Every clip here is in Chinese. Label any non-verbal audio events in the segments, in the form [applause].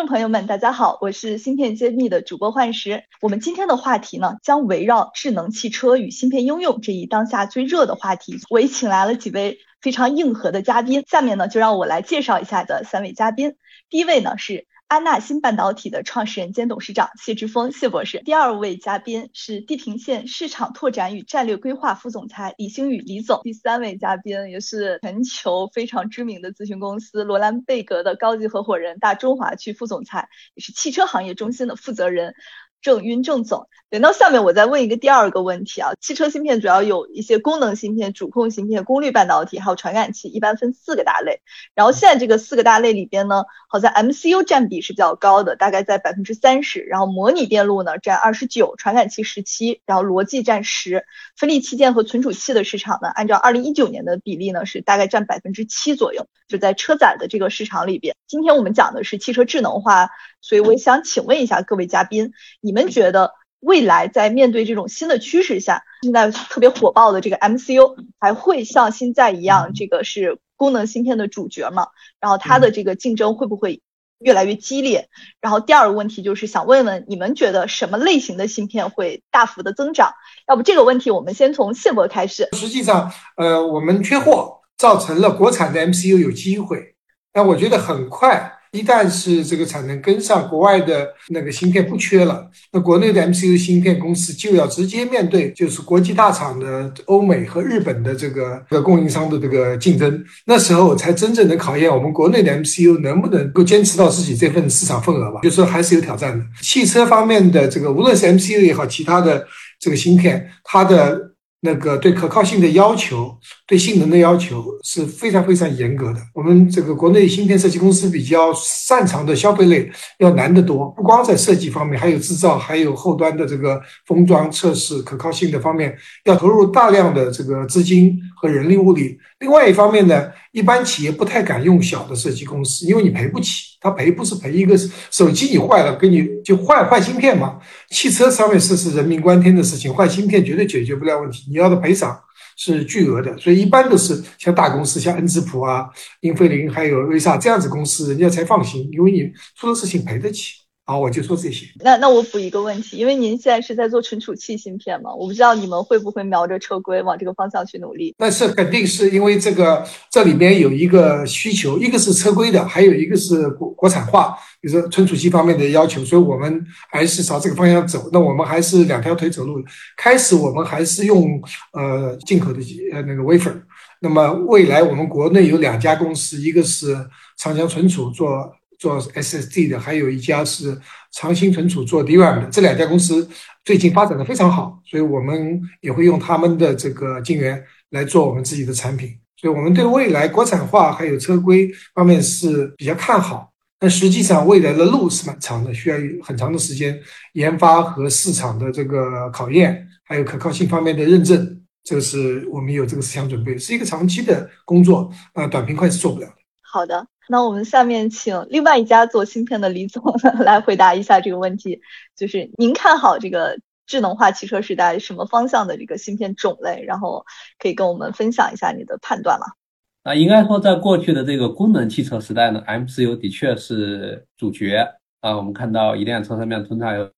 众朋友们，大家好，我是芯片揭秘的主播幻石。我们今天的话题呢，将围绕智能汽车与芯片应用这一当下最热的话题。我也请来了几位非常硬核的嘉宾，下面呢，就让我来介绍一下的三位嘉宾。第一位呢是。安纳新半导体的创始人兼董事长谢志峰，谢博士。第二位嘉宾是地平线市场拓展与战略规划副总裁李星宇，李总。第三位嘉宾也是全球非常知名的咨询公司罗兰贝格的高级合伙人、大中华区副总裁，也是汽车行业中心的负责人。郑晕郑总，等到下面我再问一个第二个问题啊，汽车芯片主要有一些功能芯片、主控芯片、功率半导体，还有传感器，一般分四个大类。然后现在这个四个大类里边呢，好像 MCU 占比是比较高的，大概在百分之三十，然后模拟电路呢占二十九，传感器十七，然后逻辑占十，分立器件和存储器的市场呢，按照二零一九年的比例呢是大概占百分之七左右，就在车载的这个市场里边。今天我们讲的是汽车智能化。所以我也想请问一下各位嘉宾，你们觉得未来在面对这种新的趋势下，现在特别火爆的这个 MCU 还会像现在一样，这个是功能芯片的主角吗？然后它的这个竞争会不会越来越激烈？然后第二个问题就是想问问你们觉得什么类型的芯片会大幅的增长？要不这个问题我们先从谢博开始。实际上，呃，我们缺货造成了国产的 MCU 有机会，但我觉得很快。一旦是这个产能跟上，国外的那个芯片不缺了，那国内的 MCU 芯片公司就要直接面对就是国际大厂的欧美和日本的这个这个供应商的这个竞争，那时候才真正能考验我们国内的 MCU 能不能够坚持到自己这份市场份额吧，就说还是有挑战的。汽车方面的这个无论是 MCU 也好，其他的这个芯片，它的。那个对可靠性的要求，对性能的要求是非常非常严格的。我们这个国内芯片设计公司比较擅长的消费类要难得多，不光在设计方面，还有制造，还有后端的这个封装测试可靠性的方面，要投入大量的这个资金和人力物力。另外一方面呢，一般企业不太敢用小的设计公司，因为你赔不起。他赔不是赔一个手机你坏了，给你就换换芯片嘛。汽车上面是是人命关天的事情，换芯片绝对解决不了问题。你要的赔偿是巨额的，所以一般都是像大公司，像恩智浦啊、英飞凌还有瑞萨这样子公司，人家才放心，因为你出了事情赔得起。好，我就说这些。那那我补一个问题，因为您现在是在做存储器芯片嘛，我不知道你们会不会瞄着车规往这个方向去努力。那是肯定是因为这个这里面有一个需求，一个是车规的，还有一个是国国产化，比如说存储器方面的要求，所以我们还是朝这个方向走。那我们还是两条腿走路。开始我们还是用呃进口的呃那个 wafer，那么未来我们国内有两家公司，一个是长江存储做。做 SSD 的，还有一家是长兴存储做 DRAM 的，这两家公司最近发展的非常好，所以我们也会用他们的这个晶圆来做我们自己的产品，所以我们对未来国产化还有车规方面是比较看好，但实际上未来的路是蛮长的，需要很长的时间研发和市场的这个考验，还有可靠性方面的认证，这个是我们有这个思想准备，是一个长期的工作，啊，短平快是做不了的。好的。那我们下面请另外一家做芯片的李总 [laughs] 来回答一下这个问题，就是您看好这个智能化汽车时代什么方向的这个芯片种类，然后可以跟我们分享一下你的判断吗？啊，应该说在过去的这个功能汽车时代呢，MCU 的确是主角啊。我们看到一辆车上面通常有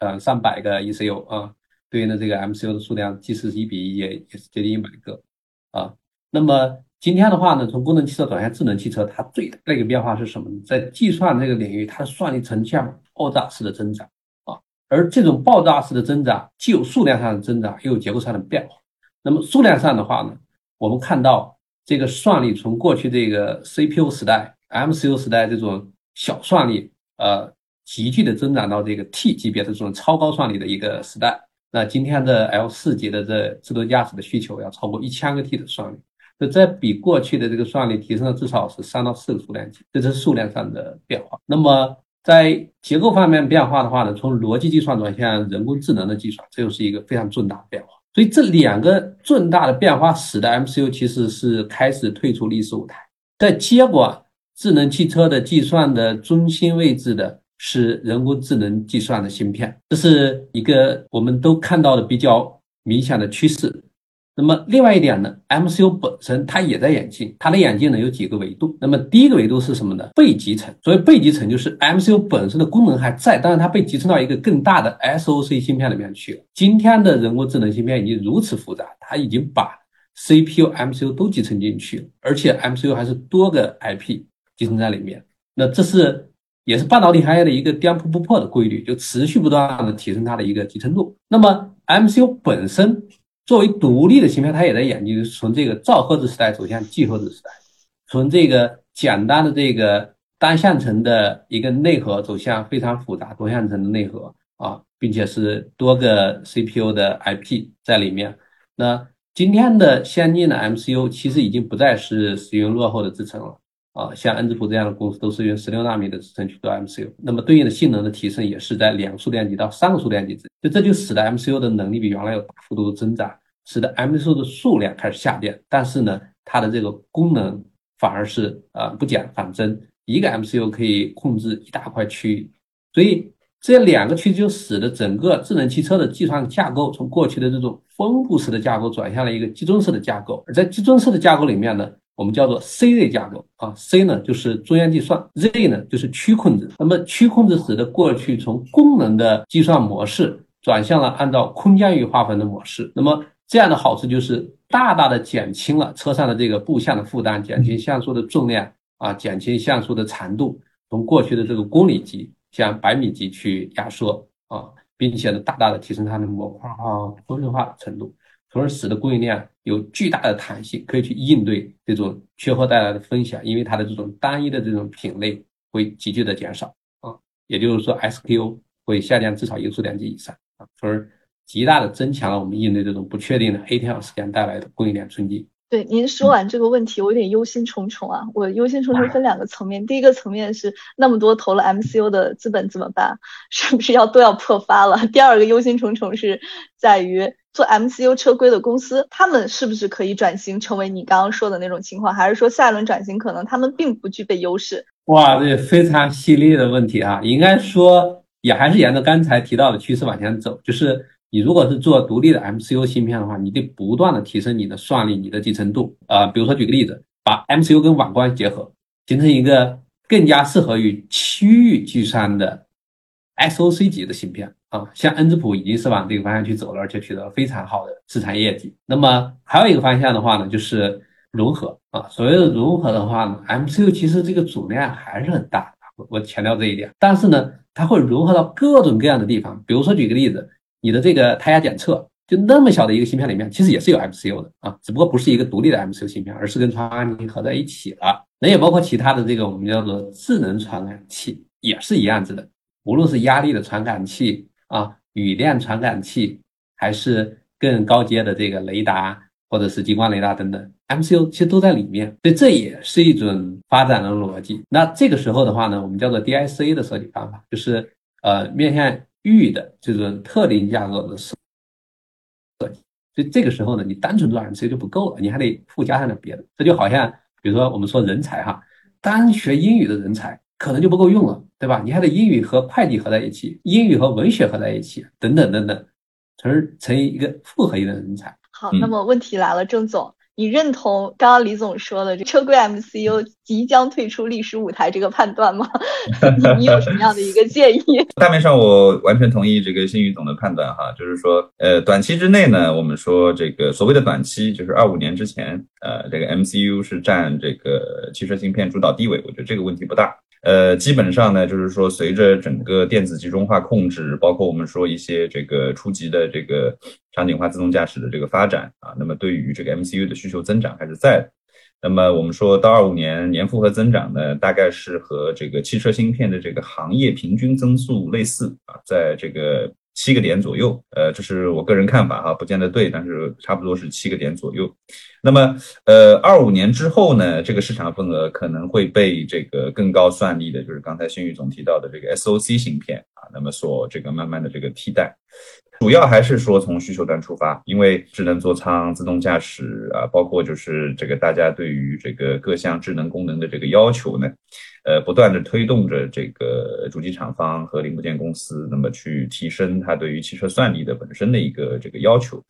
呃上百个 ECU 啊，对应的这个 MCU 的数量即使是一比一也也是接近一百个啊。那么今天的话呢，从功能汽车转向智能汽车，它最大的一个变化是什么呢？在计算这个领域，它的算力呈现爆炸式的增长啊，而这种爆炸式的增长，既有数量上的增长，又有结构上的变化。那么数量上的话呢，我们看到这个算力从过去这个 CPU 时代、MCU 时代这种小算力，呃，急剧的增长到这个 T 级别的这种超高算力的一个时代。那今天的 L 四级的这自动驾驶的需求要超过一千个 T 的算力。这比过去的这个算力提升了至少是三到四个数量级，这是数量上的变化。那么在结构方面变化的话呢，从逻辑计算转向人工智能的计算，这又是一个非常重大的变化。所以这两个重大的变化使得 MCU 其实是开始退出历史舞台在接管智能汽车的计算的中心位置的是人工智能计算的芯片，这是一个我们都看到的比较明显的趋势。那么另外一点呢，MCU 本身它也在演进，它的演进呢有几个维度。那么第一个维度是什么呢？被集成。所谓被集成，就是 MCU 本身的功能还在，但是它被集成到一个更大的 SOC 芯片里面去了。今天的人工智能芯片已经如此复杂，它已经把 CPU、MCU 都集成进去了，而且 MCU 还是多个 IP 集成在里面。那这是也是半导体行业的一个颠扑不破的规律，就持续不断的提升它的一个集成度。那么 MCU 本身。作为独立的芯片，它也在研究，从这个兆赫兹时代走向几赫兹时代，从这个简单的这个单线程的一个内核走向非常复杂多线程的内核啊，并且是多个 CPU 的 IP 在里面。那今天的先进的 MCU 其实已经不再是使用落后的制程了啊，像恩智浦这样的公司都是用十六纳米的制程去做 MCU，那么对应的性能的提升也是在两个数电级到三个数电级之间。就这就使得 MCU 的能力比原来有大幅度的增长，使得 MCU 的数量开始下降，但是呢，它的这个功能反而是呃不减反增，一个 MCU 可以控制一大块区域，所以这两个区就使得整个智能汽车的计算架构从过去的这种分布式的架构转向了一个集中式的架构，而在集中式的架构里面呢。我们叫做 C 类架构啊，C 呢就是中央计算，Z 呢就是区控制。那么区控制使得过去从功能的计算模式转向了按照空间域划分的模式。那么这样的好处就是大大的减轻了车上的这个步向的负担，减轻像素的重量啊，减轻像素的长度，从过去的这个公里级向百米级去压缩啊，并且呢大大的提升它的模块化、规律化程度。从而使得供应链有巨大的弹性，可以去应对这种缺货带来的风险，因为它的这种单一的这种品类会急剧的减少啊，也就是说 SKU 会下降至少一个数量级以上啊，从而极大的增强了我们应对这种不确定的黑天鹅事件带来的供应链冲击。对，您说完这个问题，我有点忧心忡忡啊。我忧心忡忡分两个层面，第一个层面是那么多投了 MCU 的资本怎么办？是不是要都要破发了？第二个忧心忡忡是在于做 MCU 车规的公司，他们是不是可以转型成为你刚刚说的那种情况？还是说下一轮转型可能他们并不具备优势？哇，这非常犀利的问题啊！应该说也还是沿着刚才提到的趋势往前走，就是。你如果是做独立的 MCU 芯片的话，你得不断的提升你的算力、你的集成度啊。比如说举个例子，把 MCU 跟网关结合，形成一个更加适合于区域计算的 SOC 级的芯片啊。像恩智浦已经是往这个方向去走了，而且取得了非常好的市场业绩。那么还有一个方向的话呢，就是融合啊。所谓的融合的话呢，MCU 其实这个总量还是很大，我我强调这一点。但是呢，它会融合到各种各样的地方。比如说举个例子。你的这个胎压检测，就那么小的一个芯片里面，其实也是有 MCU 的啊，只不过不是一个独立的 MCU 芯片，而是跟传感器合在一起了。那也包括其他的这个我们叫做智能传感器，也是一样子的。无论是压力的传感器啊，雨电传感器，还是更高阶的这个雷达，或者是激光雷达等等，MCU 其实都在里面。所以这也是一种发展的逻辑。那这个时候的话呢，我们叫做 DIC 的设计方法，就是呃面向。域的这种特定架构的设计，所以这个时候呢，你单纯做 MC 就不够了，你还得附加上点别的。这就好像，比如说我们说人才哈，单学英语的人才可能就不够用了，对吧？你还得英语和会计合在一起，英语和文学合在一起，等等等等，从而成一个复合型的人才。好，那么问题来了，郑总。你认同刚刚李总说的这车规 MCU 即将退出历史舞台这个判断吗？[laughs] 你你有什么样的一个建议？[laughs] 大面上我完全同意这个新宇总的判断哈，就是说，呃，短期之内呢，我们说这个所谓的短期，就是二五年之前，呃，这个 MCU 是占这个汽车芯片主导地位，我觉得这个问题不大。呃，基本上呢，就是说，随着整个电子集中化控制，包括我们说一些这个初级的这个场景化自动驾驶的这个发展啊，那么对于这个 MCU 的需求增长还是在的。那么我们说到二五年年复合增长呢，大概是和这个汽车芯片的这个行业平均增速类似啊，在这个。七个点左右，呃，这是我个人看法哈，不见得对，但是差不多是七个点左右。那么，呃，二五年之后呢，这个市场份额可能会被这个更高算力的，就是刚才新宇总提到的这个 SOC 芯片啊，那么所这个慢慢的这个替代。主要还是说从需求端出发，因为智能座舱、自动驾驶啊，包括就是这个大家对于这个各项智能功能的这个要求呢。呃，不断的推动着这个主机厂方和零部件公司，那么去提升它对于汽车算力的本身的一个这个要求。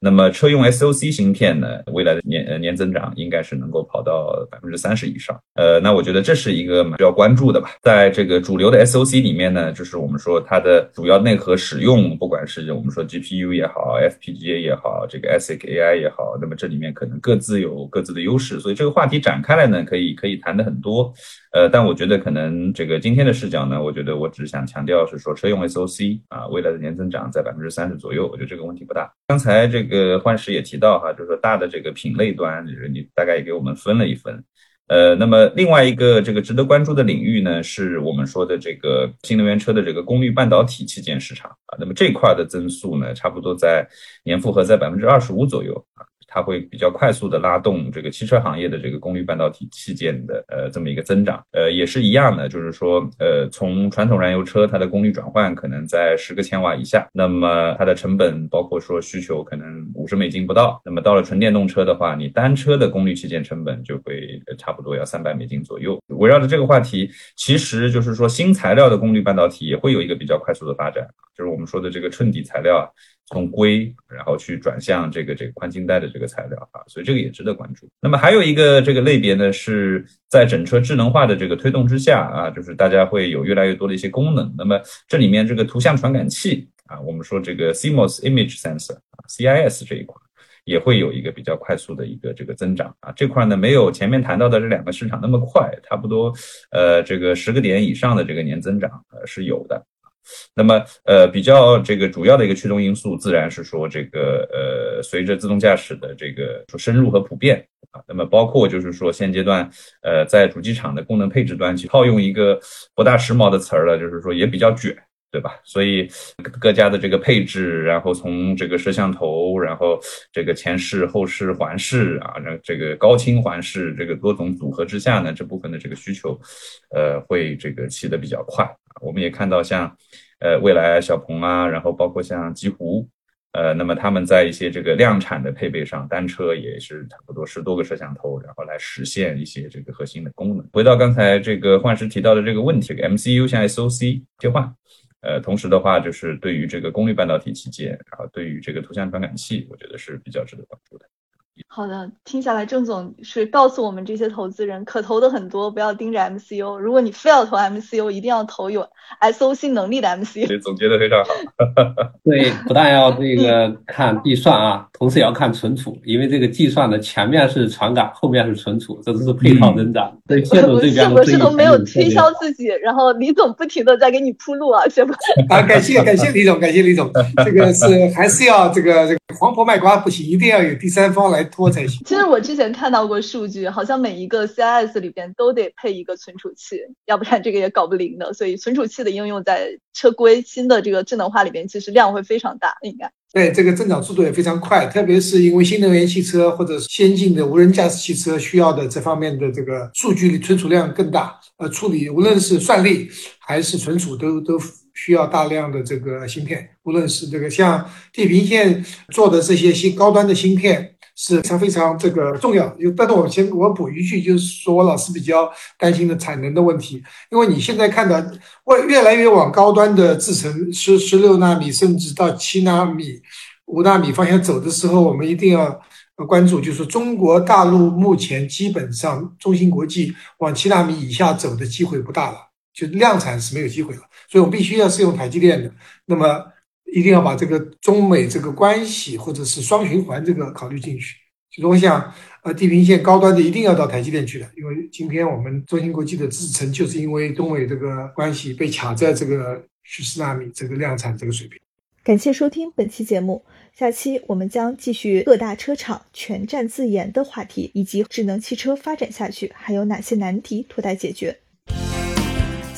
那么车用 SOC 芯片呢，未来的年年增长应该是能够跑到百分之三十以上。呃，那我觉得这是一个比较关注的吧。在这个主流的 SOC 里面呢，就是我们说它的主要内核使用，不管是我们说 GPU 也好，FPGA 也好，这个 ASIC AI 也好，那么这里面可能各自有各自的优势。所以这个话题展开来呢，可以可以谈的很多。呃，但我觉得可能这个今天的视角呢，我觉得我只想强调是说车用 SOC 啊，未来的年增长在百分之三十左右，我觉得这个问题不大。刚才这个幻石也提到哈，就是说大的这个品类端，就是你大概也给我们分了一分。呃，那么另外一个这个值得关注的领域呢，是我们说的这个新能源车的这个功率半导体器件市场啊，那么这块的增速呢，差不多在年复合在百分之二十五左右啊。它会比较快速的拉动这个汽车行业的这个功率半导体器件的呃这么一个增长，呃也是一样的，就是说呃从传统燃油车它的功率转换可能在十个千瓦以下，那么它的成本包括说需求可能五十美金不到，那么到了纯电动车的话，你单车的功率器件成本就会差不多要三百美金左右。围绕着这个话题，其实就是说新材料的功率半导体也会有一个比较快速的发展，就是我们说的这个衬底材料。从硅，然后去转向这个这个宽晶带的这个材料啊，所以这个也值得关注。那么还有一个这个类别呢，是在整车智能化的这个推动之下啊，就是大家会有越来越多的一些功能。那么这里面这个图像传感器啊，我们说这个 CMOS Image sensor，CIS 这一块也会有一个比较快速的一个这个增长啊。这块呢没有前面谈到的这两个市场那么快，差不多呃这个十个点以上的这个年增长呃是有的。那么，呃，比较这个主要的一个驱动因素，自然是说这个，呃，随着自动驾驶的这个说深入和普遍啊，那么包括就是说现阶段，呃，在主机厂的功能配置端，去套用一个不大时髦的词儿了，就是说也比较卷，对吧？所以各家的这个配置，然后从这个摄像头，然后这个前视、后视、环视啊，那这个高清环视，这个多种组合之下呢，这部分的这个需求，呃，会这个起得比较快。我们也看到像，呃，蔚来、小鹏啊，然后包括像极狐，呃，那么他们在一些这个量产的配备上，单车也是差不多十多个摄像头，然后来实现一些这个核心的功能。回到刚才这个幻石提到的这个问题，MCU 向 SOC 切换，呃，同时的话就是对于这个功率半导体器件，然后对于这个图像传感器，我觉得是比较值得关注的。好的，听下来，郑总是告诉我们这些投资人可投的很多，不要盯着 MCU。如果你非要投 MCU，一定要投有 SOC 能力的 MCU。对，总结的非常好。[laughs] 对，不但要这个看计算啊，同时也要看存储，因为这个计算的前面是传感，后面是存储，这都是配套增长。对，谢总这边谢博士都没有推销自己，然后李总不停的在给你铺路啊，谢博。啊，感谢感谢李总，感谢李总，这个是还是要这个这个黄婆卖瓜不行，一定要有第三方来。拖才行。[laughs] 其实我之前看到过数据，好像每一个 CIS 里边都得配一个存储器，要不然这个也搞不灵的。所以存储器的应用在车规新的这个智能化里边，其实量会非常大，应该。对，这个增长速度也非常快，特别是因为新能源汽车或者先进的无人驾驶汽车需要的这方面的这个数据存储量更大，呃，处理无论是算力还是存储都都。需要大量的这个芯片，无论是这个像地平线做的这些新高端的芯片，是常非常这个重要。就但是我先我补一句，就是说我老是比较担心的产能的问题，因为你现在看到越越来越往高端的制程十十六纳米甚至到七纳米、五纳米方向走的时候，我们一定要关注，就是中国大陆目前基本上中芯国际往七纳米以下走的机会不大了，就量产是没有机会了。所以我们必须要是用台积电的，那么一定要把这个中美这个关系或者是双循环这个考虑进去。其实我想，呃，地平线高端的一定要到台积电去的，因为今天我们中芯国际的制程就是因为中美这个关系被卡在这个十四纳米这个量产这个水平。感谢收听本期节目，下期我们将继续各大车厂全站自研的话题，以及智能汽车发展下去还有哪些难题拖待解决。